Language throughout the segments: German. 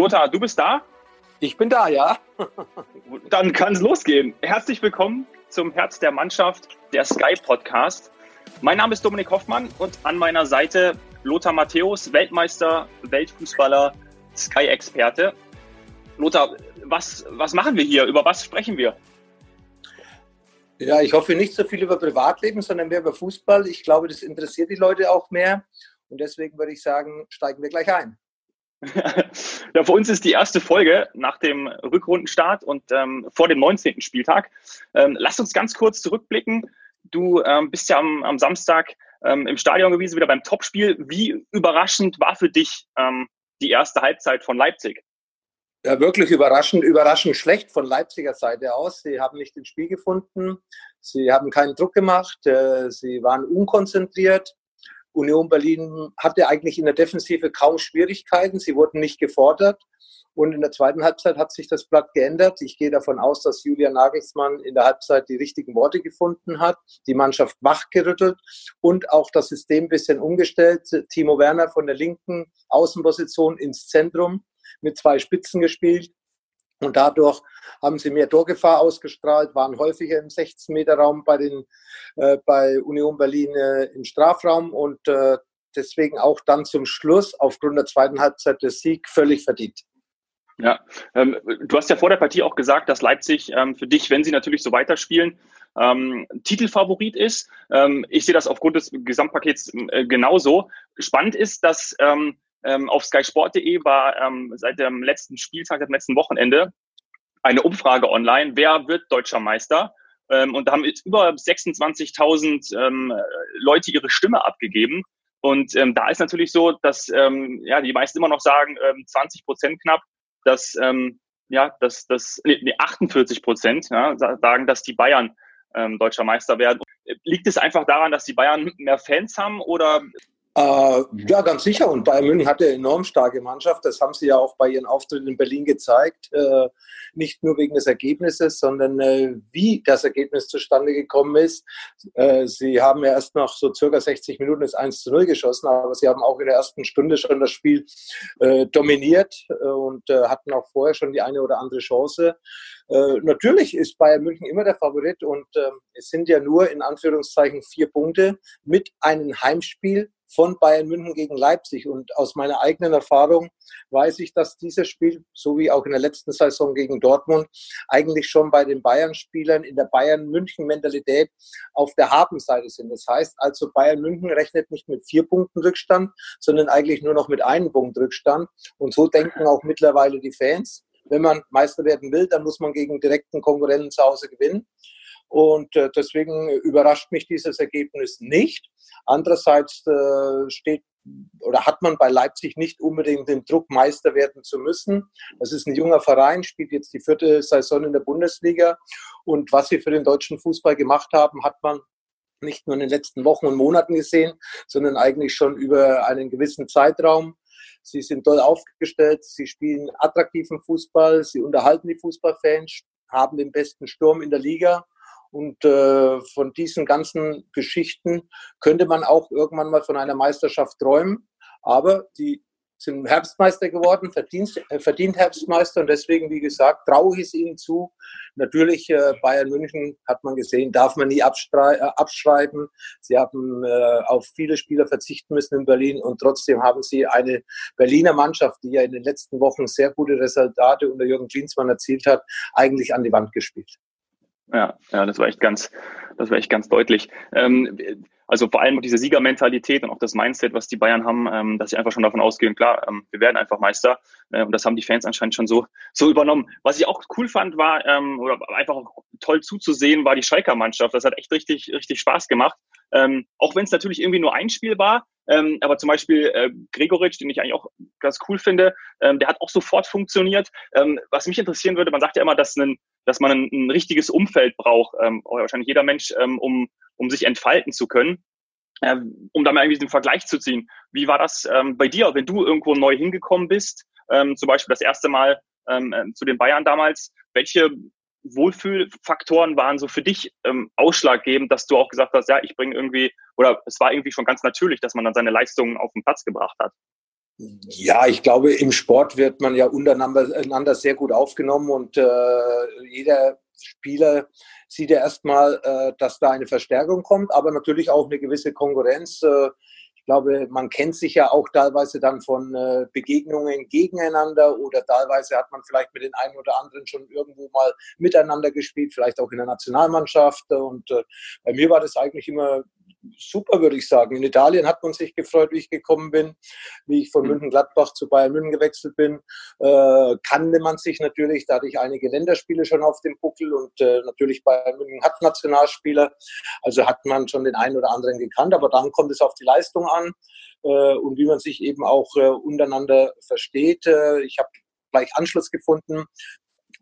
Lothar, du bist da? Ich bin da, ja. Dann kann es losgehen. Herzlich willkommen zum Herz der Mannschaft, der Sky Podcast. Mein Name ist Dominik Hoffmann und an meiner Seite Lothar Matthäus, Weltmeister, Weltfußballer, Sky-Experte. Lothar, was, was machen wir hier? Über was sprechen wir? Ja, ich hoffe nicht so viel über Privatleben, sondern mehr über Fußball. Ich glaube, das interessiert die Leute auch mehr. Und deswegen würde ich sagen, steigen wir gleich ein. ja, für uns ist die erste Folge nach dem Rückrundenstart und ähm, vor dem 19. Spieltag. Ähm, lass uns ganz kurz zurückblicken. Du ähm, bist ja am, am Samstag ähm, im Stadion gewesen, wieder beim Topspiel. Wie überraschend war für dich ähm, die erste Halbzeit von Leipzig? Ja, wirklich überraschend, überraschend schlecht von Leipziger Seite aus. Sie haben nicht ins Spiel gefunden. Sie haben keinen Druck gemacht. Äh, sie waren unkonzentriert. Union Berlin hatte eigentlich in der Defensive kaum Schwierigkeiten. Sie wurden nicht gefordert. Und in der zweiten Halbzeit hat sich das Blatt geändert. Ich gehe davon aus, dass Julian Nagelsmann in der Halbzeit die richtigen Worte gefunden hat, die Mannschaft wachgerüttelt und auch das System ein bisschen umgestellt. Timo Werner von der linken Außenposition ins Zentrum mit zwei Spitzen gespielt. Und dadurch haben sie mehr Torgefahr ausgestrahlt, waren häufiger im 16-Meter-Raum bei, äh, bei Union Berlin äh, im Strafraum und äh, deswegen auch dann zum Schluss aufgrund der zweiten Halbzeit der Sieg völlig verdient. Ja, ähm, du hast ja vor der Partie auch gesagt, dass Leipzig ähm, für dich, wenn sie natürlich so weiterspielen, ähm, Titelfavorit ist. Ähm, ich sehe das aufgrund des Gesamtpakets äh, genauso. Spannend ist, dass ähm, auf skysport.de war ähm, seit dem letzten Spieltag, dem letzten Wochenende, eine Umfrage online, wer wird deutscher Meister? Ähm, und da haben jetzt über 26.000 ähm, Leute ihre Stimme abgegeben. Und ähm, da ist natürlich so, dass ähm, ja, die meisten immer noch sagen, ähm, 20 Prozent knapp, dass, ähm, ja, dass, dass nee, 48 Prozent ja, sagen, dass die Bayern ähm, deutscher Meister werden. Liegt es einfach daran, dass die Bayern mehr Fans haben oder äh, ja, ganz sicher. Und Bayern München hatte eine enorm starke Mannschaft. Das haben sie ja auch bei ihren Auftritten in Berlin gezeigt. Äh, nicht nur wegen des Ergebnisses, sondern äh, wie das Ergebnis zustande gekommen ist. Äh, sie haben ja erst nach so circa 60 Minuten das 1 zu 0 geschossen, aber sie haben auch in der ersten Stunde schon das Spiel äh, dominiert äh, und hatten auch vorher schon die eine oder andere Chance. natürlich ist Bayern München immer der Favorit und ähm, es sind ja nur in Anführungszeichen vier Punkte mit einem Heimspiel von Bayern München gegen Leipzig. Und aus meiner eigenen Erfahrung weiß ich, dass dieses Spiel, so wie auch in der letzten Saison gegen Dortmund, eigentlich schon bei den Bayern-Spielern in der Bayern-München-Mentalität auf der Habenseite sind. Das heißt also, Bayern München rechnet nicht mit vier Punkten Rückstand, sondern eigentlich nur noch mit einem Punkt Rückstand. Und so denken auch mittlerweile die Fans. Wenn man Meister werden will, dann muss man gegen direkten Konkurrenten zu Hause gewinnen. Und äh, deswegen überrascht mich dieses Ergebnis nicht. Andererseits äh, steht oder hat man bei Leipzig nicht unbedingt den Druck, Meister werden zu müssen. Das ist ein junger Verein, spielt jetzt die vierte Saison in der Bundesliga. Und was sie für den deutschen Fußball gemacht haben, hat man nicht nur in den letzten Wochen und Monaten gesehen, sondern eigentlich schon über einen gewissen Zeitraum. Sie sind toll aufgestellt, sie spielen attraktiven Fußball, sie unterhalten die Fußballfans, haben den besten Sturm in der Liga und äh, von diesen ganzen Geschichten könnte man auch irgendwann mal von einer Meisterschaft träumen. Aber die sind Herbstmeister geworden, verdient, äh, verdient Herbstmeister und deswegen, wie gesagt, traue ich es ihnen zu. Natürlich, äh, Bayern München hat man gesehen, darf man nie äh, abschreiben. Sie haben äh, auf viele Spieler verzichten müssen in Berlin und trotzdem haben sie eine Berliner Mannschaft, die ja in den letzten Wochen sehr gute Resultate unter Jürgen Klinsmann erzielt hat, eigentlich an die Wand gespielt. Ja, ja, das war echt ganz, das war echt ganz deutlich. Ähm, also vor allem diese Siegermentalität und auch das Mindset, was die Bayern haben, ähm, dass sie einfach schon davon ausgehen, klar, ähm, wir werden einfach Meister. Äh, und das haben die Fans anscheinend schon so, so übernommen. Was ich auch cool fand, war, ähm, oder einfach toll zuzusehen, war die Schalker Mannschaft. Das hat echt richtig, richtig Spaß gemacht. Ähm, auch wenn es natürlich irgendwie nur ein Spiel war, ähm, aber zum Beispiel äh, Gregoritsch, den ich eigentlich auch ganz cool finde, ähm, der hat auch sofort funktioniert. Ähm, was mich interessieren würde, man sagt ja immer, dass, ein, dass man ein, ein richtiges Umfeld braucht, ähm, wahrscheinlich jeder Mensch, ähm, um, um sich entfalten zu können. Ähm, um da mal irgendwie den Vergleich zu ziehen. Wie war das ähm, bei dir, wenn du irgendwo neu hingekommen bist, ähm, zum Beispiel das erste Mal ähm, äh, zu den Bayern damals? Welche Wohlfühlfaktoren waren so für dich ähm, ausschlaggebend, dass du auch gesagt hast, ja, ich bringe irgendwie, oder es war irgendwie schon ganz natürlich, dass man dann seine Leistungen auf den Platz gebracht hat? Ja, ich glaube, im Sport wird man ja untereinander sehr gut aufgenommen und äh, jeder Spieler sieht ja erstmal, äh, dass da eine Verstärkung kommt, aber natürlich auch eine gewisse Konkurrenz. Äh, ich glaube, man kennt sich ja auch teilweise dann von äh, Begegnungen gegeneinander oder teilweise hat man vielleicht mit den einen oder anderen schon irgendwo mal miteinander gespielt, vielleicht auch in der Nationalmannschaft. Und äh, bei mir war das eigentlich immer super, würde ich sagen. In Italien hat man sich gefreut, wie ich gekommen bin, wie ich von mhm. München-Gladbach zu Bayern München gewechselt bin. Äh, kannte man sich natürlich, da hatte ich einige Länderspiele schon auf dem Buckel und äh, natürlich Bayern München hat Nationalspieler, also hat man schon den einen oder anderen gekannt, aber dann kommt es auf die Leistung an äh, und wie man sich eben auch äh, untereinander versteht. Äh, ich habe gleich Anschluss gefunden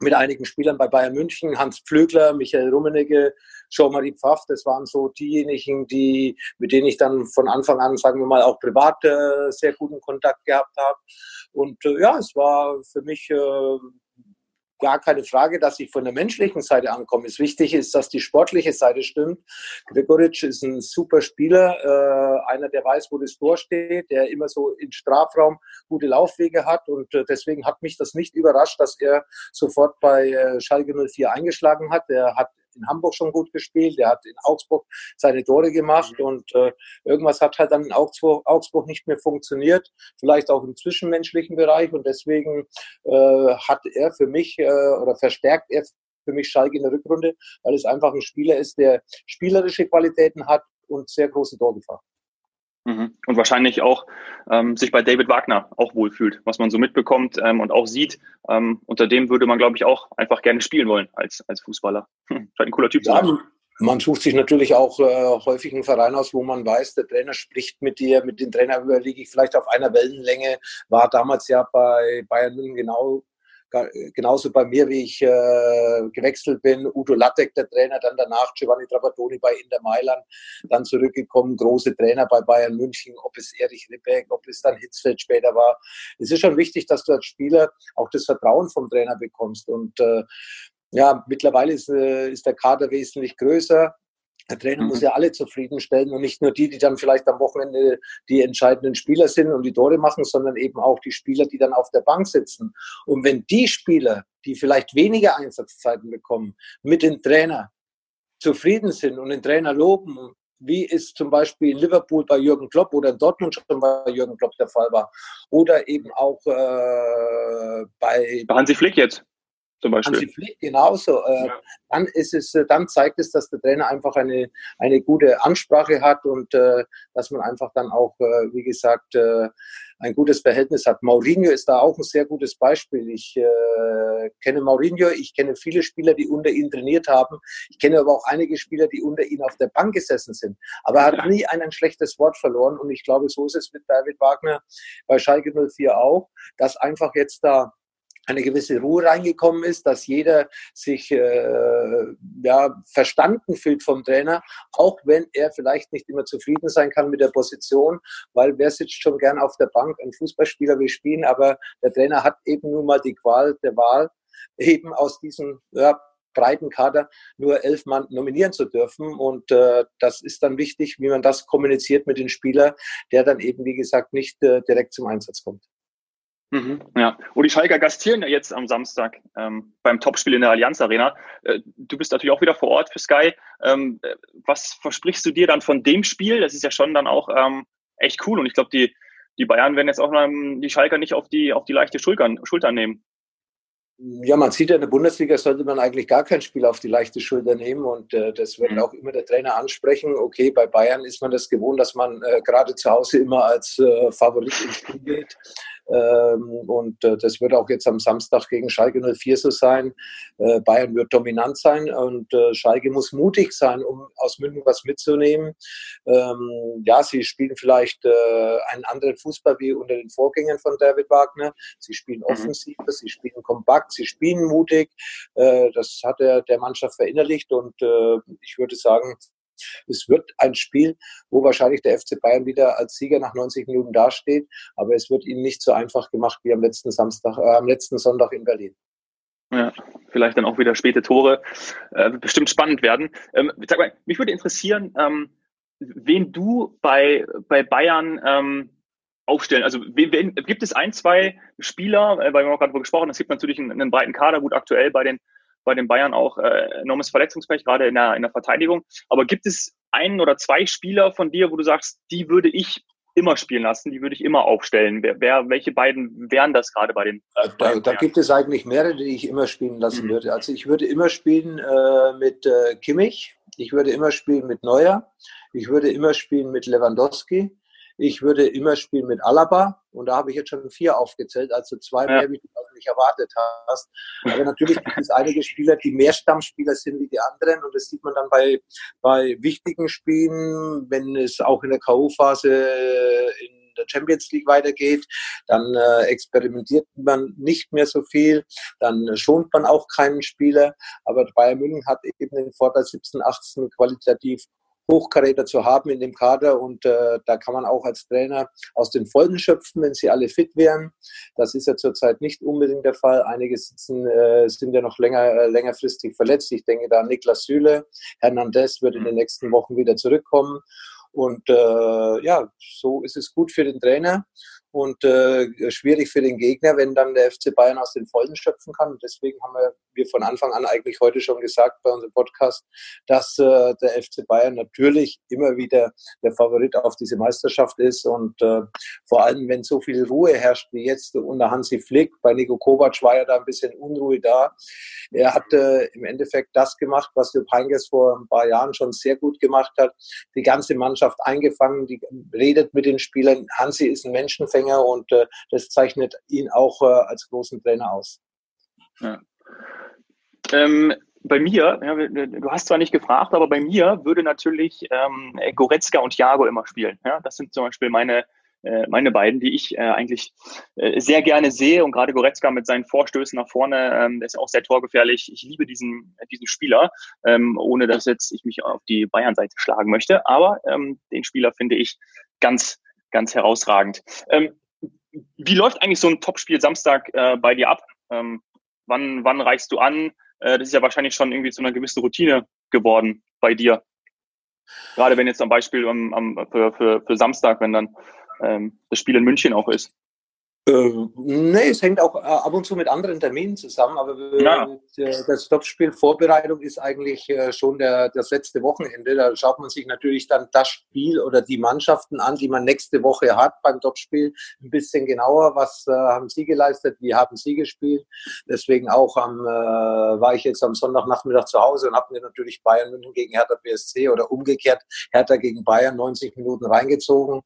mit einigen Spielern bei Bayern München, Hans Pflögler, Michael Rummenigge, Jean-Marie Pfaff, das waren so diejenigen, die, mit denen ich dann von Anfang an, sagen wir mal, auch privat äh, sehr guten Kontakt gehabt habe. Und äh, ja, es war für mich äh, gar keine Frage, dass ich von der menschlichen Seite ankomme. Es wichtig ist, dass die sportliche Seite stimmt. Gregoritsch ist ein super Spieler, äh, einer, der weiß, wo das Tor steht, der immer so im Strafraum gute Laufwege hat und äh, deswegen hat mich das nicht überrascht, dass er sofort bei äh, Schalke 04 eingeschlagen hat. Er hat in Hamburg schon gut gespielt, der hat in Augsburg seine Tore gemacht mhm. und äh, irgendwas hat halt dann in Augsburg, Augsburg nicht mehr funktioniert, vielleicht auch im zwischenmenschlichen Bereich und deswegen äh, hat er für mich äh, oder verstärkt er für mich Schalke in der Rückrunde, weil es einfach ein Spieler ist, der spielerische Qualitäten hat und sehr große Torgefahr. Mhm. Und wahrscheinlich auch ähm, sich bei David Wagner auch wohlfühlt, was man so mitbekommt ähm, und auch sieht. Ähm, unter dem würde man, glaube ich, auch einfach gerne spielen wollen als, als Fußballer. Hm, scheint ein cooler Typ zu sein. Man sucht sich natürlich auch äh, häufig einen Verein aus, wo man weiß, der Trainer spricht mit dir, mit den Trainer überlege ich vielleicht auf einer Wellenlänge. War damals ja bei Bayern München genau genauso bei mir, wie ich äh, gewechselt bin. Udo Lattek, der Trainer, dann danach Giovanni Trapattoni bei Inter Mailand, dann zurückgekommen, große Trainer bei Bayern München, ob es Erich Ribbeck, ob es dann Hitzfeld später war. Es ist schon wichtig, dass du als Spieler auch das Vertrauen vom Trainer bekommst. Und äh, ja, mittlerweile ist, äh, ist der Kader wesentlich größer. Der Trainer mhm. muss ja alle zufriedenstellen und nicht nur die, die dann vielleicht am Wochenende die entscheidenden Spieler sind und die Tore machen, sondern eben auch die Spieler, die dann auf der Bank sitzen. Und wenn die Spieler, die vielleicht weniger Einsatzzeiten bekommen, mit dem Trainer zufrieden sind und den Trainer loben, wie es zum Beispiel in Liverpool bei Jürgen Klopp oder in Dortmund schon bei Jürgen Klopp der Fall war, oder eben auch äh, bei, bei Hansi Flick jetzt zum Beispiel. Hansi Flick genauso. Äh, ja. Dann ist es, äh, dann zeigt es, dass der Trainer einfach eine, eine gute Ansprache hat und äh, dass man einfach dann auch, äh, wie gesagt, äh, ein gutes Verhältnis hat. Mourinho ist da auch ein sehr gutes Beispiel. Ich äh, kenne Mourinho, ich kenne viele Spieler, die unter ihn trainiert haben. Ich kenne aber auch einige Spieler, die unter ihm auf der Bank gesessen sind. Aber er hat nie ein schlechtes Wort verloren und ich glaube, so ist es mit David Wagner bei Schalke 04 auch, dass einfach jetzt da eine gewisse Ruhe reingekommen ist, dass jeder sich äh, ja, verstanden fühlt vom Trainer, auch wenn er vielleicht nicht immer zufrieden sein kann mit der Position, weil wer sitzt schon gern auf der Bank, ein Fußballspieler will spielen, aber der Trainer hat eben nun mal die Qual der Wahl, eben aus diesem ja, breiten Kader nur elf Mann nominieren zu dürfen. Und äh, das ist dann wichtig, wie man das kommuniziert mit dem Spieler, der dann eben, wie gesagt, nicht äh, direkt zum Einsatz kommt. Mhm, ja, und die Schalker gastieren ja jetzt am Samstag ähm, beim Topspiel in der Allianz Arena. Äh, du bist natürlich auch wieder vor Ort für Sky. Ähm, äh, was versprichst du dir dann von dem Spiel? Das ist ja schon dann auch ähm, echt cool und ich glaube, die, die Bayern werden jetzt auch ähm, die Schalker nicht auf die, auf die leichte Schultern, Schultern nehmen. Ja, man sieht ja in der Bundesliga sollte man eigentlich gar kein Spiel auf die leichte Schulter nehmen und äh, das wird mhm. auch immer der Trainer ansprechen. Okay, bei Bayern ist man das gewohnt, dass man äh, gerade zu Hause immer als äh, Favorit ins Spiel geht. Ähm, und äh, das wird auch jetzt am Samstag gegen Schalke 04 so sein. Äh, Bayern wird dominant sein und äh, Schalke muss mutig sein, um aus München was mitzunehmen. Ähm, ja, sie spielen vielleicht einen anderen Fußball wie unter den Vorgängern von David Wagner. Sie spielen mhm. offensiver, mhm. sie spielen kompakt, sie spielen mutig. das hat er der Mannschaft verinnerlicht und ich würde sagen, es wird ein Spiel, wo wahrscheinlich der FC Bayern wieder als Sieger nach 90 Minuten dasteht, aber es wird ihnen nicht so einfach gemacht wie am letzten Samstag, äh, am letzten Sonntag in Berlin. Ja, vielleicht dann auch wieder späte Tore. Äh, bestimmt spannend werden. Ähm, sag mal, mich würde interessieren, ähm, wen du bei, bei Bayern ähm, aufstellen? Also wen, gibt es ein, zwei Spieler, äh, weil wir haben gerade darüber gesprochen, es gibt natürlich einen, einen, breiten Kader, gut aktuell bei den, bei den Bayern auch äh, enormes Verletzungspech, gerade in der, in der Verteidigung. Aber gibt es einen oder zwei Spieler von dir, wo du sagst, die würde ich immer spielen lassen, die würde ich immer aufstellen. Wer, wer welche beiden wären das gerade bei den? Äh, da, da, gibt es eigentlich mehrere, die ich immer spielen lassen mhm. würde. Also ich würde immer spielen äh, mit äh, Kimmich, ich würde immer spielen mit Neuer, ich würde immer spielen mit Lewandowski, ich würde immer spielen mit Alaba und da habe ich jetzt schon vier aufgezählt, also zwei ja. mehr, wie du nicht erwartet hast. Aber natürlich gibt es einige Spieler, die mehr Stammspieler sind wie die anderen und das sieht man dann bei, bei wichtigen Spielen, wenn es auch in der K.O.-Phase in der Champions League weitergeht, dann äh, experimentiert man nicht mehr so viel, dann schont man auch keinen Spieler. Aber Bayern München hat eben den Vorteil 17, 18 qualitativ Hochkaräter zu haben in dem Kader und äh, da kann man auch als Trainer aus den Folgen schöpfen, wenn sie alle fit wären. Das ist ja zurzeit nicht unbedingt der Fall. Einige sitzen, äh, sind ja noch länger, äh, längerfristig verletzt. Ich denke da an Niklas Süle. Hernandez wird in den nächsten Wochen wieder zurückkommen. Und äh, ja, so ist es gut für den Trainer und äh, schwierig für den Gegner, wenn dann der FC Bayern aus den Vollen schöpfen kann. Und deswegen haben wir, wir von Anfang an eigentlich heute schon gesagt bei unserem Podcast, dass äh, der FC Bayern natürlich immer wieder der Favorit auf diese Meisterschaft ist. Und äh, vor allem, wenn so viel Ruhe herrscht wie jetzt unter Hansi Flick, bei Nico Kovac war ja da ein bisschen Unruhe da. Er hat äh, im Endeffekt das gemacht, was Jupp Heynckes vor ein paar Jahren schon sehr gut gemacht hat. Die ganze Mannschaft eingefangen, die redet mit den Spielern. Hansi ist ein Menschenfänger Anfänger und äh, das zeichnet ihn auch äh, als großen Trainer aus. Ja. Ähm, bei mir, ja, du hast zwar nicht gefragt, aber bei mir würde natürlich ähm, Goretzka und Jago immer spielen. Ja? Das sind zum Beispiel meine, äh, meine beiden, die ich äh, eigentlich äh, sehr gerne sehe. Und gerade Goretzka mit seinen Vorstößen nach vorne, ähm, der ist auch sehr torgefährlich. Ich liebe diesen, diesen Spieler, ähm, ohne dass jetzt ich mich auf die Bayern-Seite schlagen möchte. Aber ähm, den Spieler finde ich ganz, ganz herausragend. Ähm, wie läuft eigentlich so ein Topspiel Samstag äh, bei dir ab? Ähm, wann, wann reichst du an? Äh, das ist ja wahrscheinlich schon irgendwie zu einer gewissen Routine geworden bei dir. Gerade wenn jetzt am Beispiel am, am, für, für, für Samstag, wenn dann ähm, das Spiel in München auch ist. Äh, nee, es hängt auch äh, ab und zu mit anderen Terminen zusammen, aber ja. das Topspiel Vorbereitung ist eigentlich äh, schon der, das letzte Wochenende. Da schaut man sich natürlich dann das Spiel oder die Mannschaften an, die man nächste Woche hat beim Topspiel, ein bisschen genauer. Was äh, haben sie geleistet? Wie haben sie gespielt? Deswegen auch am, äh, war ich jetzt am Sonntagnachmittag zu Hause und habe mir natürlich Bayern München gegen Hertha BSC oder umgekehrt Hertha gegen Bayern 90 Minuten reingezogen.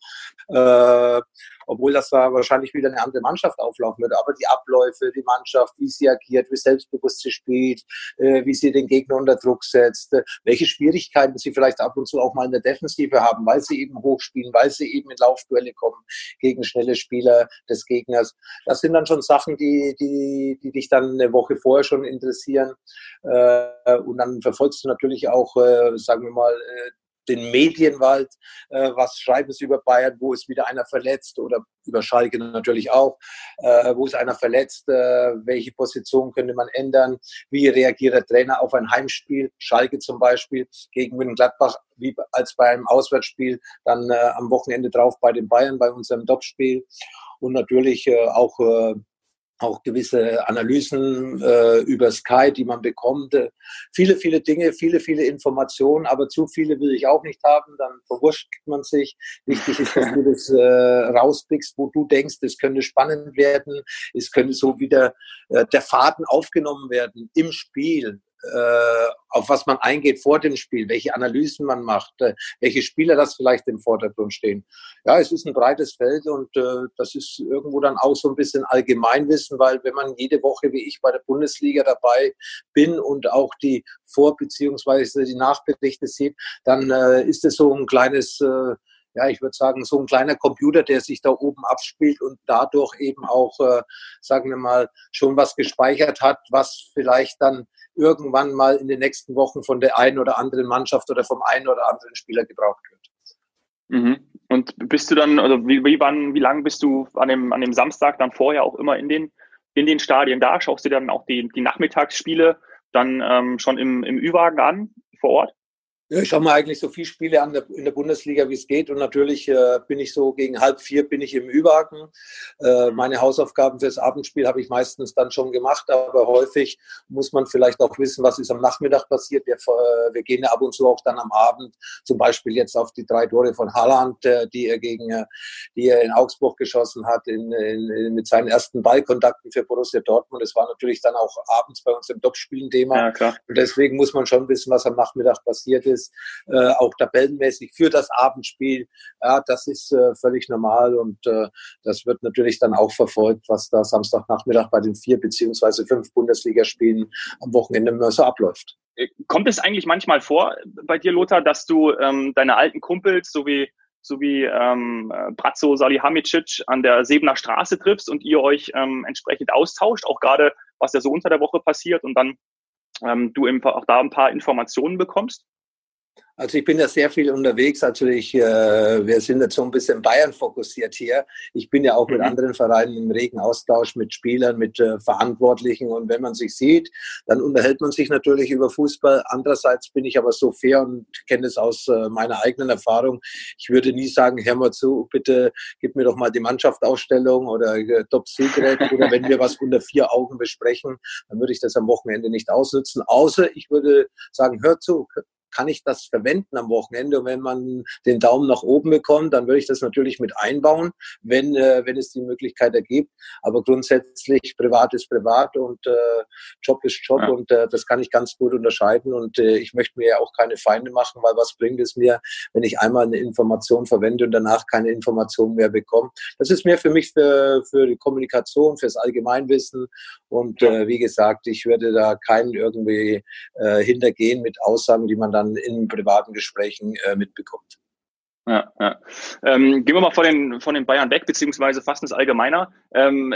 Äh, obwohl das da wahrscheinlich wieder eine andere Mannschaft auflaufen würde. Aber die Abläufe, die Mannschaft, wie sie agiert, wie selbstbewusst sie spielt, äh, wie sie den Gegner unter Druck setzt, äh, welche Schwierigkeiten sie vielleicht ab und zu auch mal in der Defensive haben, weil sie eben hochspielen, weil sie eben in Laufduelle kommen gegen schnelle Spieler des Gegners. Das sind dann schon Sachen, die, die, die dich dann eine Woche vorher schon interessieren. Äh, und dann verfolgst du natürlich auch, äh, sagen wir mal, äh, den Medienwald, äh, was schreiben sie über Bayern, wo ist wieder einer verletzt oder über Schalke natürlich auch, äh, wo ist einer verletzt, äh, welche Position könnte man ändern, wie reagiert der Trainer auf ein Heimspiel, Schalke zum Beispiel gegen München-Gladbach, wie als bei einem Auswärtsspiel, dann äh, am Wochenende drauf bei den Bayern, bei unserem Topspiel und natürlich äh, auch äh, auch gewisse Analysen äh, über Sky, die man bekommt. Äh, viele, viele Dinge, viele, viele Informationen, aber zu viele will ich auch nicht haben, dann verwurscht man sich. Wichtig ist, dass du das äh, rauspickst, wo du denkst, es könnte spannend werden, es könnte so wieder äh, der Faden aufgenommen werden im Spiel auf was man eingeht vor dem Spiel, welche Analysen man macht, äh, welche Spieler das vielleicht im Vordergrund stehen. Ja, es ist ein breites Feld und äh, das ist irgendwo dann auch so ein bisschen Allgemeinwissen, weil wenn man jede Woche wie ich bei der Bundesliga dabei bin und auch die Vor- beziehungsweise die Nachberichte sieht, dann äh, ist es so ein kleines äh, ja, ich würde sagen, so ein kleiner Computer, der sich da oben abspielt und dadurch eben auch, äh, sagen wir mal, schon was gespeichert hat, was vielleicht dann irgendwann mal in den nächsten Wochen von der einen oder anderen Mannschaft oder vom einen oder anderen Spieler gebraucht wird. Mhm. Und bist du dann, also wie, wie, wann, wie lange bist du an dem, an dem Samstag dann vorher auch immer in den, in den Stadien da? Schaust du dann auch die, die Nachmittagsspiele dann ähm, schon im, im Ü-Wagen an vor Ort? Ich schaue mir eigentlich so viele Spiele an in der Bundesliga, wie es geht. Und natürlich äh, bin ich so gegen halb vier bin ich im Überhaken. Äh, meine Hausaufgaben fürs Abendspiel habe ich meistens dann schon gemacht, aber häufig muss man vielleicht auch wissen, was ist am Nachmittag passiert. Wir, äh, wir gehen ja ab und zu auch dann am Abend, zum Beispiel jetzt auf die drei Tore von Haaland, äh, die er gegen, äh, die er in Augsburg geschossen hat, in, in, mit seinen ersten Ballkontakten für Borussia Dortmund. Das war natürlich dann auch abends bei uns im Topspielen Thema. Ja. Und deswegen muss man schon wissen, was am Nachmittag passiert ist ist, äh, auch tabellenmäßig für das Abendspiel. Ja, das ist äh, völlig normal und äh, das wird natürlich dann auch verfolgt, was da Samstagnachmittag bei den vier beziehungsweise fünf Bundesligaspielen am Wochenende so abläuft. Äh, kommt es eigentlich manchmal vor bei dir, Lothar, dass du ähm, deine alten Kumpels so wie so wie ähm, Brazzo Salihamidzic an der Sebener Straße triffst und ihr euch ähm, entsprechend austauscht, auch gerade was ja so unter der Woche passiert und dann ähm, du auch da ein paar Informationen bekommst? Also ich bin ja sehr viel unterwegs. Also ich, äh, wir sind jetzt so ein bisschen Bayern fokussiert hier. Ich bin ja auch mit mhm. anderen Vereinen im regen Austausch mit Spielern, mit äh, Verantwortlichen. Und wenn man sich sieht, dann unterhält man sich natürlich über Fußball. Andererseits bin ich aber so fair und kenne es aus äh, meiner eigenen Erfahrung. Ich würde nie sagen, hör mal zu, bitte gib mir doch mal die Mannschaftsausstellung oder äh, Top Secret. oder wenn wir was unter vier Augen besprechen, dann würde ich das am Wochenende nicht ausnutzen. Außer ich würde sagen, hör zu, kann ich das verwenden am Wochenende? Und wenn man den Daumen nach oben bekommt, dann würde ich das natürlich mit einbauen, wenn, äh, wenn es die Möglichkeit ergibt. Aber grundsätzlich privat ist privat und äh, Job ist Job ja. und äh, das kann ich ganz gut unterscheiden. Und äh, ich möchte mir ja auch keine Feinde machen, weil was bringt es mir, wenn ich einmal eine Information verwende und danach keine Information mehr bekomme? Das ist mehr für mich für, für die Kommunikation, fürs Allgemeinwissen. Und äh, wie gesagt, ich würde da keinen irgendwie äh, hintergehen mit Aussagen, die man dann dann in privaten Gesprächen äh, mitbekommt. Ja, ja. Ähm, gehen wir mal von den, von den Bayern weg, beziehungsweise fast ins Allgemeiner. Ähm,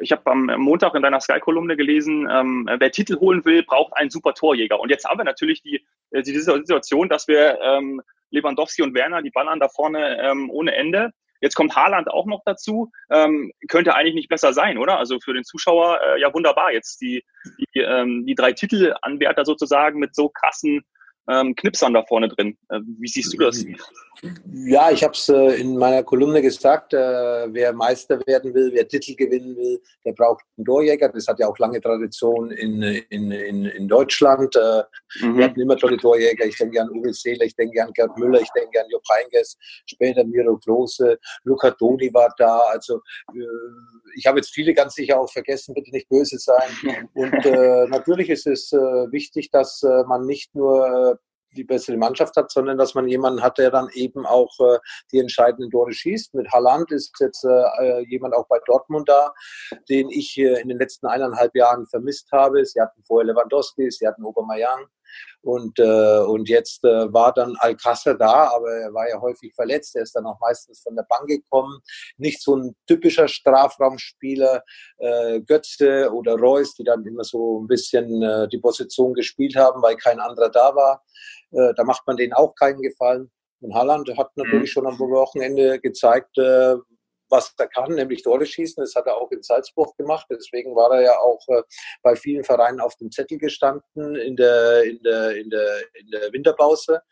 ich habe am Montag in deiner Sky-Kolumne gelesen, ähm, wer Titel holen will, braucht einen super Torjäger. Und jetzt haben wir natürlich die, äh, die Situation, dass wir ähm, Lewandowski und Werner, die ballern da vorne ähm, ohne Ende. Jetzt kommt Haaland auch noch dazu. Ähm, könnte eigentlich nicht besser sein, oder? Also für den Zuschauer äh, ja wunderbar. Jetzt die, die, ähm, die drei Titelanwärter sozusagen mit so krassen ähm, Knipsern da vorne drin. Äh, wie siehst du das? Ja, ich habe es äh, in meiner Kolumne gesagt, äh, wer Meister werden will, wer Titel gewinnen will, der braucht einen Torjäger. Das hat ja auch lange Tradition in, in, in, in Deutschland. Äh, mhm. Wir hatten immer tolle Torjäger. Ich denke an Uwe Seeler, ich denke an Gerd Müller, ich denke an Jupp Heynckes, später Miro Klose, Luca Toni war da. Also äh, ich habe jetzt viele ganz sicher auch vergessen, bitte nicht böse sein. Und äh, natürlich ist es wichtig, dass man nicht nur die bessere Mannschaft hat, sondern dass man jemanden hat, der dann eben auch äh, die entscheidenden Tore schießt. Mit Halland ist jetzt äh, äh, jemand auch bei Dortmund da, den ich äh, in den letzten eineinhalb Jahren vermisst habe. Sie hatten vorher Lewandowski, sie hatten Aubameyang. Und, äh, und jetzt äh, war dann Alcázar da, aber er war ja häufig verletzt. Er ist dann auch meistens von der Bank gekommen. Nicht so ein typischer Strafraumspieler, äh, Götze oder Reus, die dann immer so ein bisschen äh, die Position gespielt haben, weil kein anderer da war. Äh, da macht man denen auch keinen Gefallen. Und Haaland hat natürlich mhm. schon am Wochenende gezeigt, äh, was er kann, nämlich Tore schießen. Das hat er auch in Salzburg gemacht. Deswegen war er ja auch äh, bei vielen Vereinen auf dem Zettel gestanden in der, in der, in der, in der Winterpause.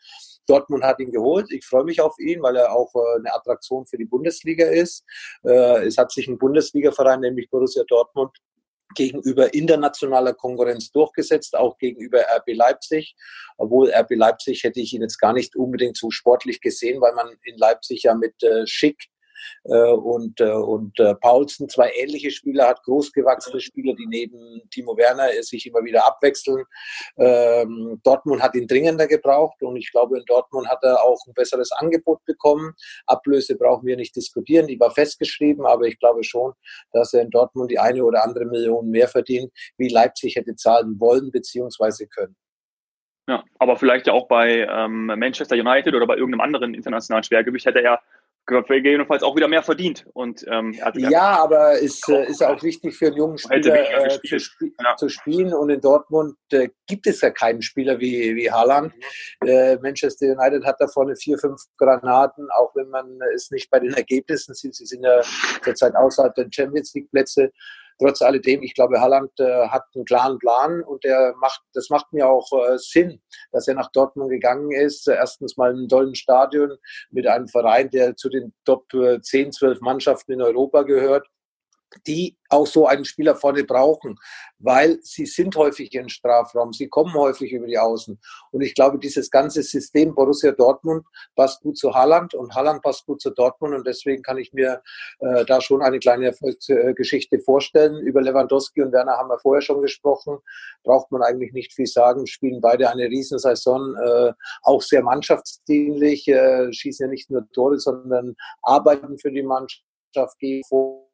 Dortmund hat ihn geholt. Ich freue mich auf ihn, weil er auch äh, eine Attraktion für die Bundesliga ist. Äh, es hat sich ein Bundesligaverein, nämlich Borussia Dortmund, gegenüber internationaler Konkurrenz durchgesetzt, auch gegenüber RB Leipzig. Obwohl RB Leipzig hätte ich ihn jetzt gar nicht unbedingt so sportlich gesehen, weil man in Leipzig ja mit äh, Schick und, äh, und äh, Paulsen zwei ähnliche Spieler hat, großgewachsene Spieler, die neben Timo Werner sich immer wieder abwechseln. Ähm, Dortmund hat ihn dringender gebraucht und ich glaube, in Dortmund hat er auch ein besseres Angebot bekommen. Ablöse brauchen wir nicht diskutieren, die war festgeschrieben, aber ich glaube schon, dass er in Dortmund die eine oder andere Million mehr verdient, wie Leipzig hätte zahlen wollen bzw. können. Ja, aber vielleicht ja auch bei ähm, Manchester United oder bei irgendeinem anderen internationalen Schwergewicht hätte er gegebenenfalls auch wieder mehr verdient. Und, ähm, ja, aber es ist, äh, ist auch wichtig für einen jungen Spieler äh, zu, sp ja. zu, spielen. Und in Dortmund äh, gibt es ja keinen Spieler wie, wie Haaland. Äh, Manchester United hat da vorne vier, fünf Granaten, auch wenn man es nicht bei den Ergebnissen sieht. Sie sind ja zurzeit außerhalb der Champions League Plätze. Trotz alledem, ich glaube, Haaland äh, hat einen klaren Plan und der macht, das macht mir auch äh, Sinn, dass er nach Dortmund gegangen ist. Erstens mal in einem tollen Stadion mit einem Verein, der zu den Top 10, 12 Mannschaften in Europa gehört die auch so einen Spieler vorne brauchen, weil sie sind häufig im Strafraum, sie kommen häufig über die Außen. Und ich glaube, dieses ganze System Borussia Dortmund passt gut zu Halland und Halland passt gut zu Dortmund und deswegen kann ich mir äh, da schon eine kleine Erfolgsgeschichte vorstellen. Über Lewandowski und Werner haben wir vorher schon gesprochen, braucht man eigentlich nicht viel sagen, spielen beide eine Riesensaison, äh, auch sehr mannschaftsdienlich, äh, schießen ja nicht nur Tore, sondern arbeiten für die Mannschaft, gehen vor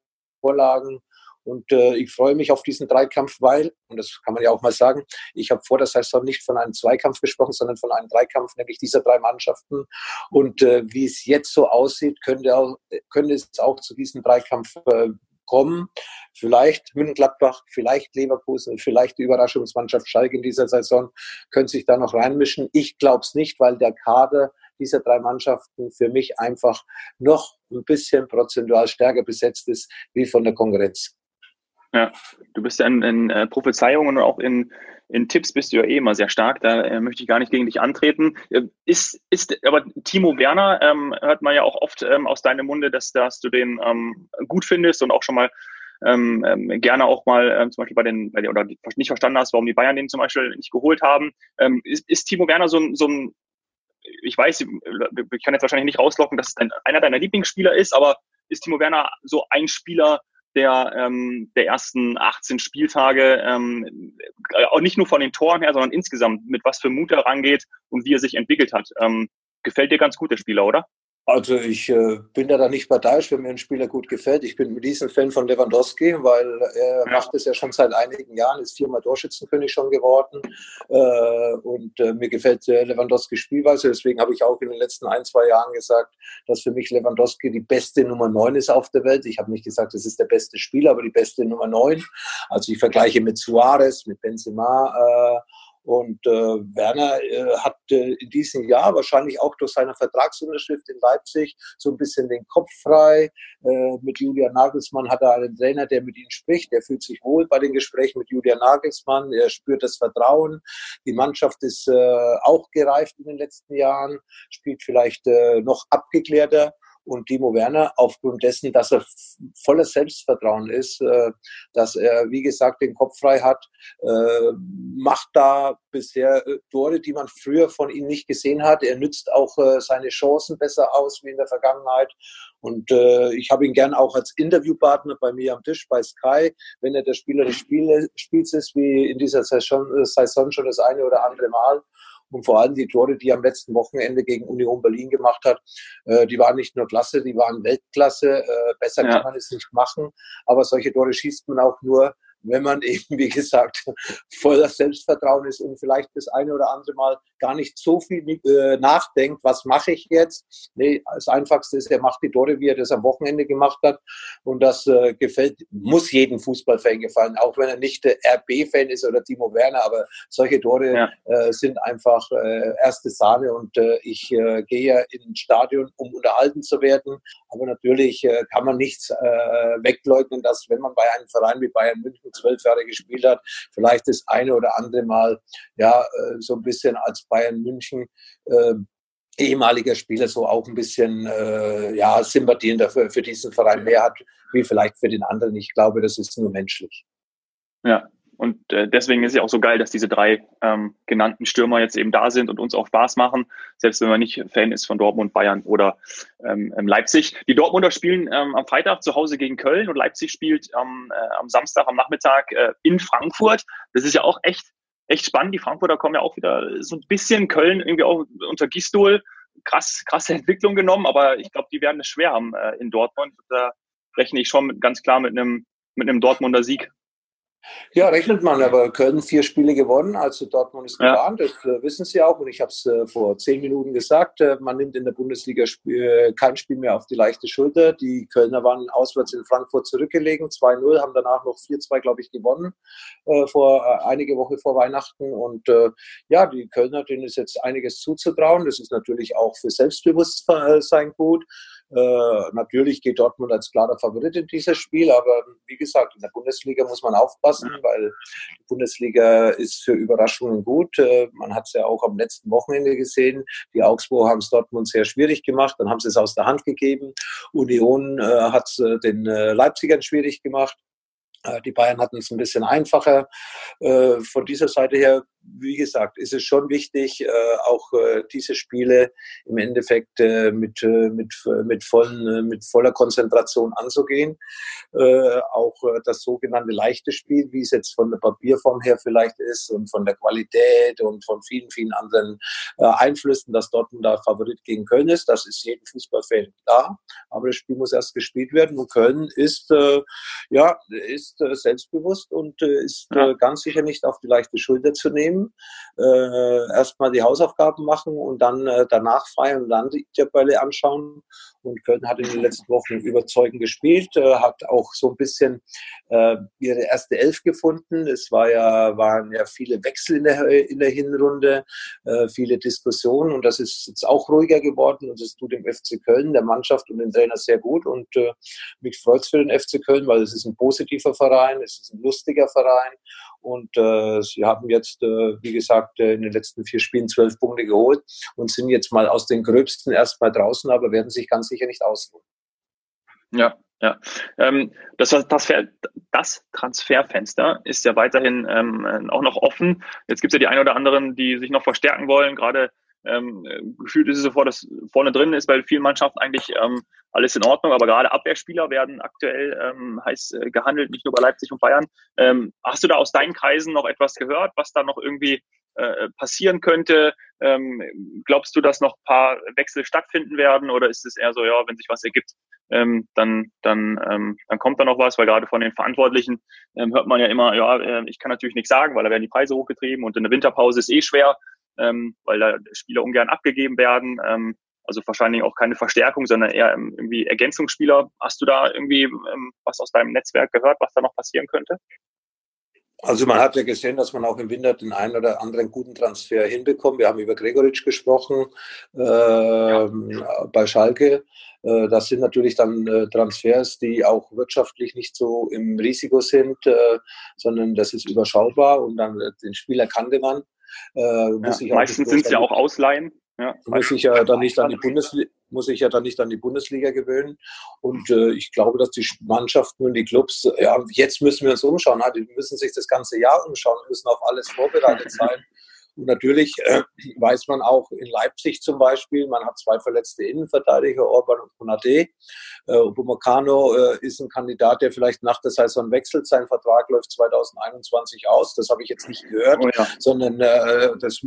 Vorlagen. Und äh, ich freue mich auf diesen Dreikampf, weil, und das kann man ja auch mal sagen, ich habe vor der Saison nicht von einem Zweikampf gesprochen, sondern von einem Dreikampf, nämlich dieser drei Mannschaften. Und äh, wie es jetzt so aussieht, könnte, auch, könnte es auch zu diesem Dreikampf äh, kommen. Vielleicht München-Gladbach, vielleicht Leverkusen, vielleicht die Überraschungsmannschaft Schalke in dieser Saison können sich da noch reinmischen. Ich glaube es nicht, weil der Kader dieser drei Mannschaften für mich einfach noch ein bisschen prozentual stärker besetzt ist wie von der Konkurrenz. Ja, du bist ja in, in äh, Prophezeiungen und auch in, in Tipps bist du ja eh immer sehr stark. Da äh, möchte ich gar nicht gegen dich antreten. Äh, ist, ist aber Timo Werner, ähm, hört man ja auch oft ähm, aus deinem Munde, dass, dass du den ähm, gut findest und auch schon mal ähm, ähm, gerne auch mal ähm, zum Beispiel bei den, bei den, oder nicht verstanden hast, warum die Bayern den zum Beispiel nicht geholt haben. Ähm, ist, ist Timo Werner so, so ein ich weiß, ich kann jetzt wahrscheinlich nicht rauslocken, dass es dein, einer deiner Lieblingsspieler ist, aber ist Timo Werner so ein Spieler der, ähm, der ersten 18 Spieltage, ähm, auch nicht nur von den Toren her, sondern insgesamt, mit was für Mut er rangeht und wie er sich entwickelt hat. Ähm, gefällt dir ganz gut, der Spieler, oder? Also ich äh, bin da nicht parteiisch, wenn mir ein Spieler gut gefällt. Ich bin ein Riesenfan von Lewandowski, weil er ja. macht es ja schon seit einigen Jahren, ist viermal Torschützenkönig schon geworden. Äh, und äh, mir gefällt Lewandowskis Spielweise. Deswegen habe ich auch in den letzten ein, zwei Jahren gesagt, dass für mich Lewandowski die beste Nummer neun ist auf der Welt. Ich habe nicht gesagt, es ist der beste Spieler, aber die beste Nummer neun. Also ich vergleiche mit Suarez, mit Benzema äh, und äh, Werner äh, hat äh, in diesem Jahr wahrscheinlich auch durch seine Vertragsunterschrift in Leipzig so ein bisschen den Kopf frei. Äh, mit Julian Nagelsmann hat er einen Trainer, der mit ihm spricht. Er fühlt sich wohl bei den Gesprächen mit Julian Nagelsmann. Er spürt das Vertrauen. Die Mannschaft ist äh, auch gereift in den letzten Jahren, spielt vielleicht äh, noch abgeklärter und Timo Werner aufgrund dessen, dass er voller Selbstvertrauen ist, äh, dass er, wie gesagt, den Kopf frei hat, äh, macht da bisher äh, Tore, die man früher von ihm nicht gesehen hat. Er nützt auch seine Chancen besser aus wie in der Vergangenheit. Und ich habe ihn gern auch als Interviewpartner bei mir am Tisch bei Sky, wenn er der Spieler des Spiels ist, wie in dieser Saison, Saison schon das eine oder andere Mal. Und vor allem die Tore, die er am letzten Wochenende gegen Union Berlin gemacht hat, äh, die waren nicht nur klasse, die waren Weltklasse. Äh, besser ja. kann man es nicht machen. Aber solche Tore schießt man auch nur, wenn man eben, wie gesagt, voller Selbstvertrauen ist und vielleicht das eine oder andere Mal gar nicht so viel äh, nachdenkt, was mache ich jetzt? Nee, das Einfachste ist, er macht die Tore, wie er das am Wochenende gemacht hat. Und das äh, gefällt, muss jedem Fußballfan gefallen, auch wenn er nicht der RB-Fan ist oder Timo Werner, aber solche Tore ja. äh, sind einfach äh, erste Sahne und äh, ich äh, gehe ja ins Stadion, um unterhalten zu werden. Aber natürlich kann man nichts wegleugnen, dass wenn man bei einem Verein wie Bayern München zwölf Jahre gespielt hat, vielleicht das eine oder andere Mal ja äh, so ein bisschen als Bayern München äh, ehemaliger Spieler so auch ein bisschen äh, ja, Sympathien dafür für diesen Verein mehr hat, wie vielleicht für den anderen. Ich glaube, das ist nur menschlich. Ja, und äh, deswegen ist es ja auch so geil, dass diese drei ähm, genannten Stürmer jetzt eben da sind und uns auch Spaß machen, selbst wenn man nicht Fan ist von Dortmund, Bayern oder ähm, ähm, Leipzig. Die Dortmunder spielen ähm, am Freitag zu Hause gegen Köln und Leipzig spielt ähm, äh, am Samstag am Nachmittag äh, in Frankfurt. Das ist ja auch echt, echt spannend. Die Frankfurter kommen ja auch wieder so ein bisschen Köln irgendwie auch unter Gistol. Krass, krasse Entwicklung genommen, aber ich glaube, die werden es schwer haben äh, in Dortmund. Da rechne ich schon mit, ganz klar mit einem mit einem Dortmunder Sieg. Ja, rechnet man, aber Köln vier Spiele gewonnen, also Dortmund ist gewarnt, ja. das äh, wissen sie auch und ich habe es äh, vor zehn Minuten gesagt, äh, man nimmt in der Bundesliga kein Spiel mehr auf die leichte Schulter. Die Kölner waren auswärts in Frankfurt zurückgelegen, 2-0, haben danach noch 4-2, glaube ich, gewonnen, vor einige Woche vor Weihnachten und ja, die Kölner, denen ist jetzt einiges zuzutrauen, das ist natürlich auch für Selbstbewusstsein gut. Äh, natürlich geht Dortmund als klarer Favorit in dieses Spiel, aber wie gesagt, in der Bundesliga muss man aufpassen, weil die Bundesliga ist für Überraschungen gut. Äh, man hat es ja auch am letzten Wochenende gesehen. Die Augsburg haben es Dortmund sehr schwierig gemacht, dann haben sie es aus der Hand gegeben. Union äh, hat es äh, den äh, Leipzigern schwierig gemacht. Äh, die Bayern hatten es ein bisschen einfacher. Von dieser Seite her wie gesagt, ist es schon wichtig, äh, auch äh, diese Spiele im Endeffekt äh, mit, mit, mit, vollen, mit voller Konzentration anzugehen. Auch das sogenannte leichte Spiel, wie es jetzt von der Papierform her vielleicht ist und von der Qualität und von vielen, vielen anderen Einflüssen, dass Dortmund da Favorit gegen Köln ist, das ist jedem Fußballfan klar. Aber das Spiel muss erst gespielt werden und Köln ist, ja, ist selbstbewusst und ist ganz sicher nicht auf die leichte Schulter zu nehmen nehmen, äh, erstmal die Hausaufgaben machen und dann äh, danach feiern und dann die Tabelle anschauen. Und Köln hat in den letzten Wochen überzeugend gespielt, äh, hat auch so ein bisschen äh, ihre erste Elf gefunden. Es war ja, waren ja viele Wechsel in der, in der Hinrunde, äh, viele Diskussionen und das ist jetzt auch ruhiger geworden und das tut dem FC Köln, der Mannschaft und dem Trainer sehr gut und äh, mich freut es für den FC Köln, weil es ist ein positiver Verein, es ist ein lustiger Verein und äh, sie haben jetzt, äh, wie gesagt, äh, in den letzten vier Spielen zwölf Punkte geholt und sind jetzt mal aus den Gröbsten erstmal draußen, aber werden sich ganz sicher nicht ausruhen. Ja, ja. Ähm, das, Transfer, das Transferfenster ist ja weiterhin ähm, auch noch offen. Jetzt gibt es ja die ein oder anderen, die sich noch verstärken wollen, gerade ähm, gefühlt ist es so vor, dass vorne drin ist bei vielen Mannschaften eigentlich ähm, alles in Ordnung, aber gerade Abwehrspieler werden aktuell ähm, heiß äh, gehandelt, nicht nur bei Leipzig und Bayern. Ähm, hast du da aus deinen Kreisen noch etwas gehört, was da noch irgendwie äh, passieren könnte? Ähm, glaubst du, dass noch paar Wechsel stattfinden werden oder ist es eher so, ja, wenn sich was ergibt, ähm, dann, dann, ähm, dann kommt da noch was, weil gerade von den Verantwortlichen ähm, hört man ja immer, ja, äh, ich kann natürlich nichts sagen, weil da werden die Preise hochgetrieben und in der Winterpause ist eh schwer ähm, weil da Spieler ungern abgegeben werden. Ähm, also wahrscheinlich auch keine Verstärkung, sondern eher irgendwie Ergänzungsspieler. Hast du da irgendwie ähm, was aus deinem Netzwerk gehört, was da noch passieren könnte? Also man hat ja gesehen, dass man auch im Winter den einen oder anderen guten Transfer hinbekommt. Wir haben über Gregoritsch gesprochen äh, ja. bei Schalke. Äh, das sind natürlich dann äh, Transfers, die auch wirtschaftlich nicht so im Risiko sind, äh, sondern das ist überschaubar und dann den Spieler kannte man. Äh, ja, meistens sind es ja auch Ausleihen. Ja, muss ich ja dann nicht an die Bundesliga, muss ich ja dann nicht an die Bundesliga gewöhnen. Und äh, ich glaube, dass die Mannschaften und die Clubs, ja, jetzt müssen wir uns umschauen. Die müssen sich das ganze Jahr umschauen, müssen auf alles vorbereitet sein. Und natürlich äh, weiß man auch in Leipzig zum Beispiel, man hat zwei verletzte Innenverteidiger, Orban und Konate. Äh, Upamecano äh, ist ein Kandidat, der vielleicht nach der Saison wechselt. Sein Vertrag läuft 2021 aus. Das habe ich jetzt nicht gehört, oh ja. sondern äh, das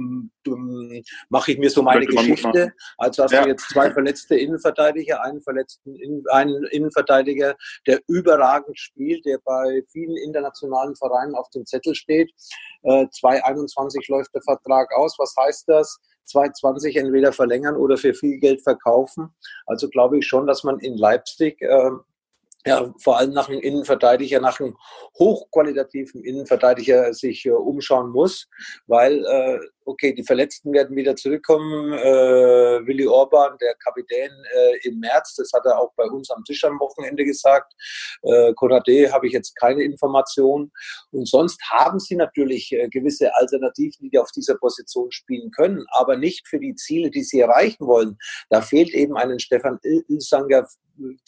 mache ich mir so meine Geschichte. Also hast ja. du jetzt zwei verletzte Innenverteidiger, einen verletzten In einen Innenverteidiger, der überragend spielt, der bei vielen internationalen Vereinen auf dem Zettel steht. Äh, 2021 läuft der Vertrag aus. Was heißt das? 2020 entweder verlängern oder für viel Geld verkaufen. Also glaube ich schon, dass man in Leipzig äh, ja, vor allem nach einem Innenverteidiger, nach einem hochqualitativen Innenverteidiger sich äh, umschauen muss, weil äh, okay, die Verletzten werden wieder zurückkommen. Äh, Willi Orban, der Kapitän äh, im März, das hat er auch bei uns am Tisch am Wochenende gesagt. Äh, Konate habe ich jetzt keine Information. Und sonst haben sie natürlich äh, gewisse Alternativen, die auf dieser Position spielen können, aber nicht für die Ziele, die sie erreichen wollen. Da fehlt eben einen Stefan Ilsanger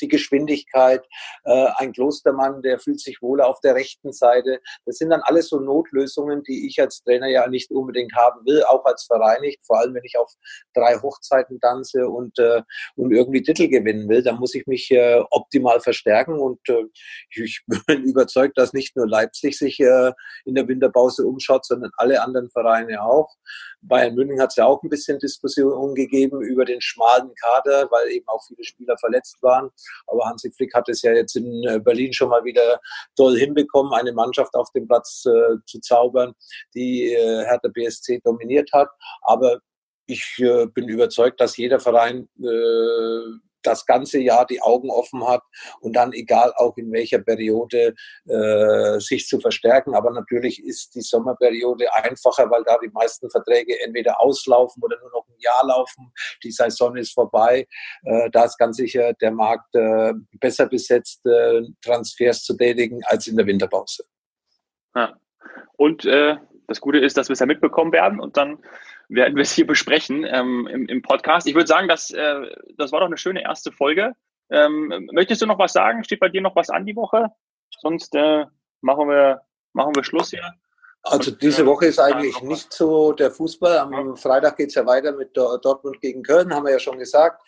die Geschwindigkeit, äh, ein Klostermann, der fühlt sich wohl auf der rechten Seite. Das sind dann alles so Notlösungen, die ich als Trainer ja nicht unbedingt haben will, auch als Verein nicht, vor allem wenn ich auf drei Hochzeiten tanze und, äh, und irgendwie Titel gewinnen will, dann muss ich mich äh, optimal verstärken und äh, ich bin überzeugt, dass nicht nur Leipzig sich äh, in der Winterpause umschaut, sondern alle anderen Vereine auch. Bayern München hat es ja auch ein bisschen Diskussion gegeben über den schmalen Kader, weil eben auch viele Spieler verletzt waren. Aber Hansi Flick hat es ja jetzt in äh, Berlin schon mal wieder toll hinbekommen, eine Mannschaft auf dem Platz äh, zu zaubern, die äh, Hertha BSC dominiert hat. Aber ich äh, bin überzeugt, dass jeder Verein äh, das ganze Jahr die Augen offen hat und dann egal auch in welcher Periode äh, sich zu verstärken. Aber natürlich ist die Sommerperiode einfacher, weil da die meisten Verträge entweder auslaufen oder nur noch ein Jahr laufen. Die Saison ist vorbei. Äh, da ist ganz sicher der Markt äh, besser besetzt, äh, Transfers zu tätigen als in der Winterpause. Ja. Und äh, das Gute ist, dass wir es ja mitbekommen werden und dann werden wir es hier besprechen ähm, im, im, Podcast. Ich würde sagen, dass, äh, das war doch eine schöne erste Folge. Ähm, möchtest du noch was sagen? Steht bei dir noch was an die Woche? Sonst äh, machen, wir, machen wir Schluss hier. Also diese Woche ist eigentlich nicht so der Fußball. Am Freitag geht es ja weiter mit Dortmund gegen Köln, haben wir ja schon gesagt.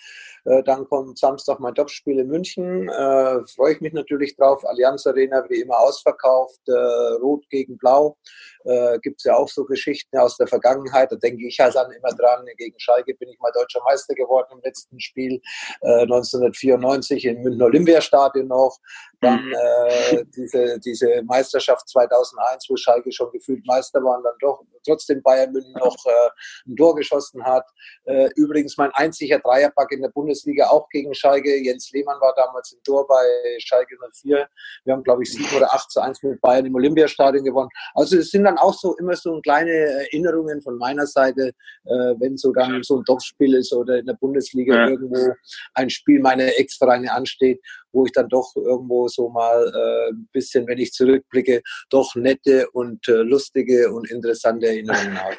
Äh, dann kommt Samstag mein Topspiel in München. Äh, Freue ich mich natürlich drauf. Allianz Arena wie immer ausverkauft. Äh, Rot gegen Blau. Gibt es ja auch so Geschichten aus der Vergangenheit. Da denke ich halt dann immer dran. Gegen Schalke bin ich mal deutscher Meister geworden im letzten Spiel. Äh, 1994 im Münchner Olympiastadion noch. Dann mhm. äh, diese, diese Meisterschaft 2001, wo Schalke schon gefühlt Meister war und dann doch trotzdem Bayern München noch äh, ein Tor geschossen hat. Äh, übrigens mein einziger Dreierpack in der Bundesliga auch gegen Schalke. Jens Lehmann war damals im Tor bei Schalke 04. Wir haben, glaube ich, 7 oder 8 zu 1 mit Bayern im Olympiastadion gewonnen. Also es sind dann auch so immer so kleine Erinnerungen von meiner Seite, äh, wenn so dann so ein Topspiel ist oder in der Bundesliga ja. irgendwo ein Spiel meiner Ex-Vereine ansteht, wo ich dann doch irgendwo so mal äh, ein bisschen, wenn ich zurückblicke, doch nette und äh, lustige und interessante Erinnerungen habe.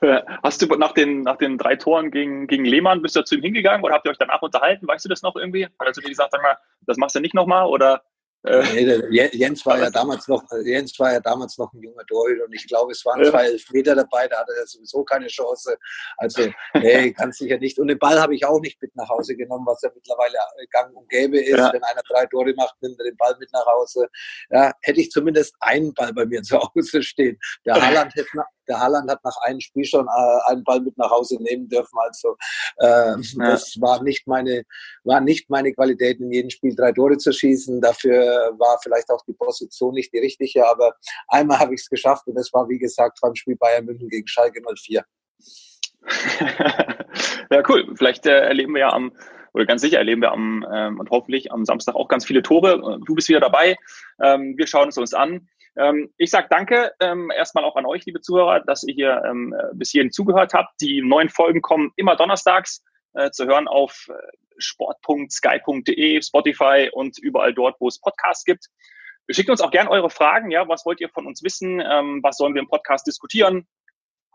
Hast du nach den, nach den drei Toren gegen, gegen Lehmann, bist du zu ihm hingegangen oder habt ihr euch danach unterhalten? Weißt du das noch irgendwie? Also wie gesagt, sag mal, das machst du nicht nochmal oder äh, Jens war ja damals noch, Jens war ja damals noch ein junger Torhüter und ich glaube, es waren zwei Elfmeter dabei, da hatte er sowieso keine Chance. Also, nee, ganz sicher nicht. Und den Ball habe ich auch nicht mit nach Hause genommen, was ja mittlerweile gang und gäbe ist. Ja. Wenn einer drei Tore macht, nimmt er den Ball mit nach Hause. Ja, hätte ich zumindest einen Ball bei mir zu Hause stehen. Der Haaland hätte, der Haaland hat nach einem Spiel schon äh, einen Ball mit nach Hause nehmen dürfen. Also äh, das war nicht meine, war nicht meine Qualität, in jedem Spiel drei Tore zu schießen. Dafür war vielleicht auch die Position nicht die richtige, aber einmal habe ich es geschafft und das war wie gesagt beim Spiel Bayern München gegen Schalke 04. ja, cool. Vielleicht äh, erleben wir ja am, oder ganz sicher erleben wir am ähm, und hoffentlich am Samstag auch ganz viele Tore. Du bist wieder dabei. Ähm, wir schauen es uns an. Ähm, ich sage danke ähm, erstmal auch an euch, liebe Zuhörer, dass ihr hier ähm, bis hierhin zugehört habt. Die neuen Folgen kommen immer donnerstags äh, zu hören auf äh, sport.sky.de, Spotify und überall dort, wo es Podcasts gibt. Schickt uns auch gerne eure Fragen. Ja, was wollt ihr von uns wissen? Ähm, was sollen wir im Podcast diskutieren?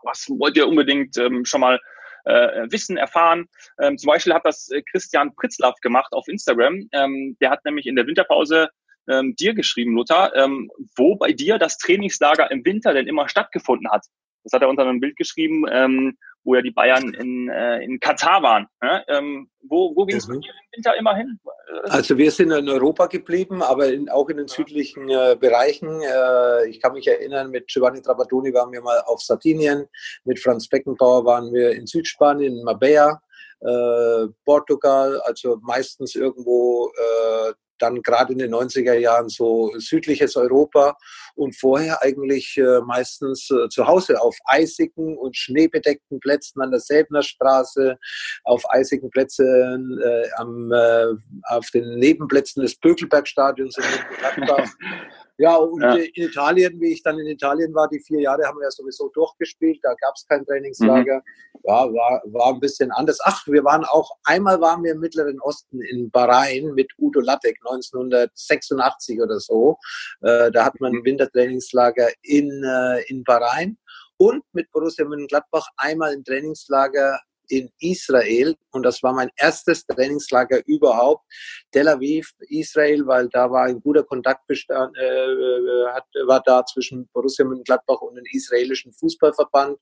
Was wollt ihr unbedingt ähm, schon mal äh, wissen, erfahren? Ähm, zum Beispiel hat das äh, Christian Pritzlaff gemacht auf Instagram. Ähm, der hat nämlich in der Winterpause ähm, dir geschrieben, Lothar, ähm, wo bei dir das Trainingslager im Winter denn immer stattgefunden hat. Das hat er unter einem Bild geschrieben, ähm, wo ja die Bayern in, äh, in Katar waren. Ne? Ähm, wo wo ging es mhm. im Winter immer hin? Also wir sind in Europa geblieben, aber in, auch in den südlichen äh, Bereichen. Äh, ich kann mich erinnern, mit Giovanni Trapattoni waren wir mal auf Sardinien, mit Franz Beckenbauer waren wir in Südspanien, in Marbella. Äh, Portugal, also meistens irgendwo äh, dann gerade in den 90er Jahren so südliches Europa und vorher eigentlich äh, meistens äh, zu Hause auf eisigen und schneebedeckten Plätzen an der Säbner Straße, auf eisigen Plätzen äh, am, äh, auf den Nebenplätzen des Bökelbergstadions in Gladbach. Ja, und ja. in Italien, wie ich dann in Italien war, die vier Jahre haben wir ja sowieso durchgespielt, da gab es kein Trainingslager. Mhm. Ja, war, war ein bisschen anders. Ach, wir waren auch, einmal waren wir im Mittleren Osten in Bahrain mit Udo Lattek 1986 oder so. Äh, da hat man ein mhm. Wintertrainingslager in, äh, in Bahrain und mit Borussia Mönchengladbach einmal im Trainingslager in Israel. Und das war mein erstes Trainingslager überhaupt. Tel Aviv, Israel, weil da war ein guter Kontakt bestand, äh, äh, hat, war da zwischen Borussia Mönchengladbach und dem israelischen Fußballverband.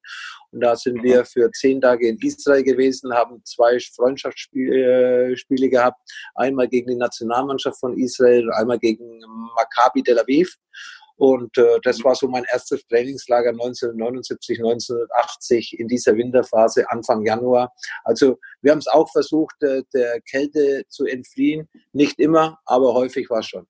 Und da sind wir für zehn Tage in Israel gewesen, haben zwei Freundschaftsspiele äh, gehabt, einmal gegen die Nationalmannschaft von Israel, einmal gegen Maccabi Tel Aviv und äh, das war so mein erstes Trainingslager 1979, 1980 in dieser Winterphase, Anfang Januar. Also wir haben es auch versucht, äh, der Kälte zu entfliehen. Nicht immer, aber häufig war es schon.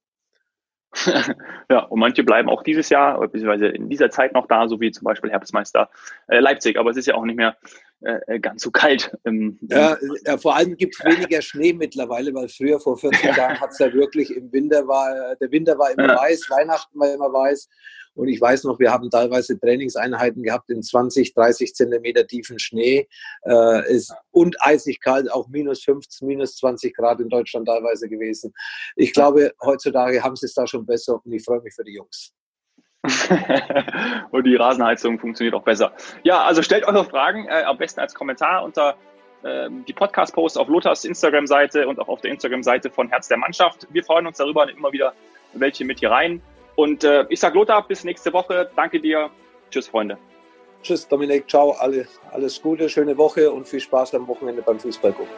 ja, und manche bleiben auch dieses Jahr, beziehungsweise in dieser Zeit noch da, so wie zum Beispiel Herbstmeister äh, Leipzig. Aber es ist ja auch nicht mehr äh, äh ganz so kalt. Im, im ja, ja, vor allem gibt es weniger Schnee mittlerweile, weil früher vor 14 Jahren hat es ja wirklich im Winter war, der Winter war immer weiß, Weihnachten war immer weiß. Und ich weiß noch, wir haben teilweise Trainingseinheiten gehabt in 20, 30 Zentimeter tiefen Schnee äh, ist, und eisig kalt, auch minus 15, minus 20 Grad in Deutschland teilweise gewesen. Ich glaube, heutzutage haben sie es da schon besser und ich freue mich für die Jungs. und die Rasenheizung funktioniert auch besser. Ja, also stellt eure Fragen äh, am besten als Kommentar unter äh, die Podcast-Posts auf Lothars Instagram-Seite und auch auf der Instagram-Seite von Herz der Mannschaft. Wir freuen uns darüber, immer wieder welche mit hier rein. Und äh, ich sage Lothar, bis nächste Woche. Danke dir. Tschüss, Freunde. Tschüss, Dominik. Ciao. Alle, alles Gute, schöne Woche und viel Spaß am Wochenende beim Fußball gucken.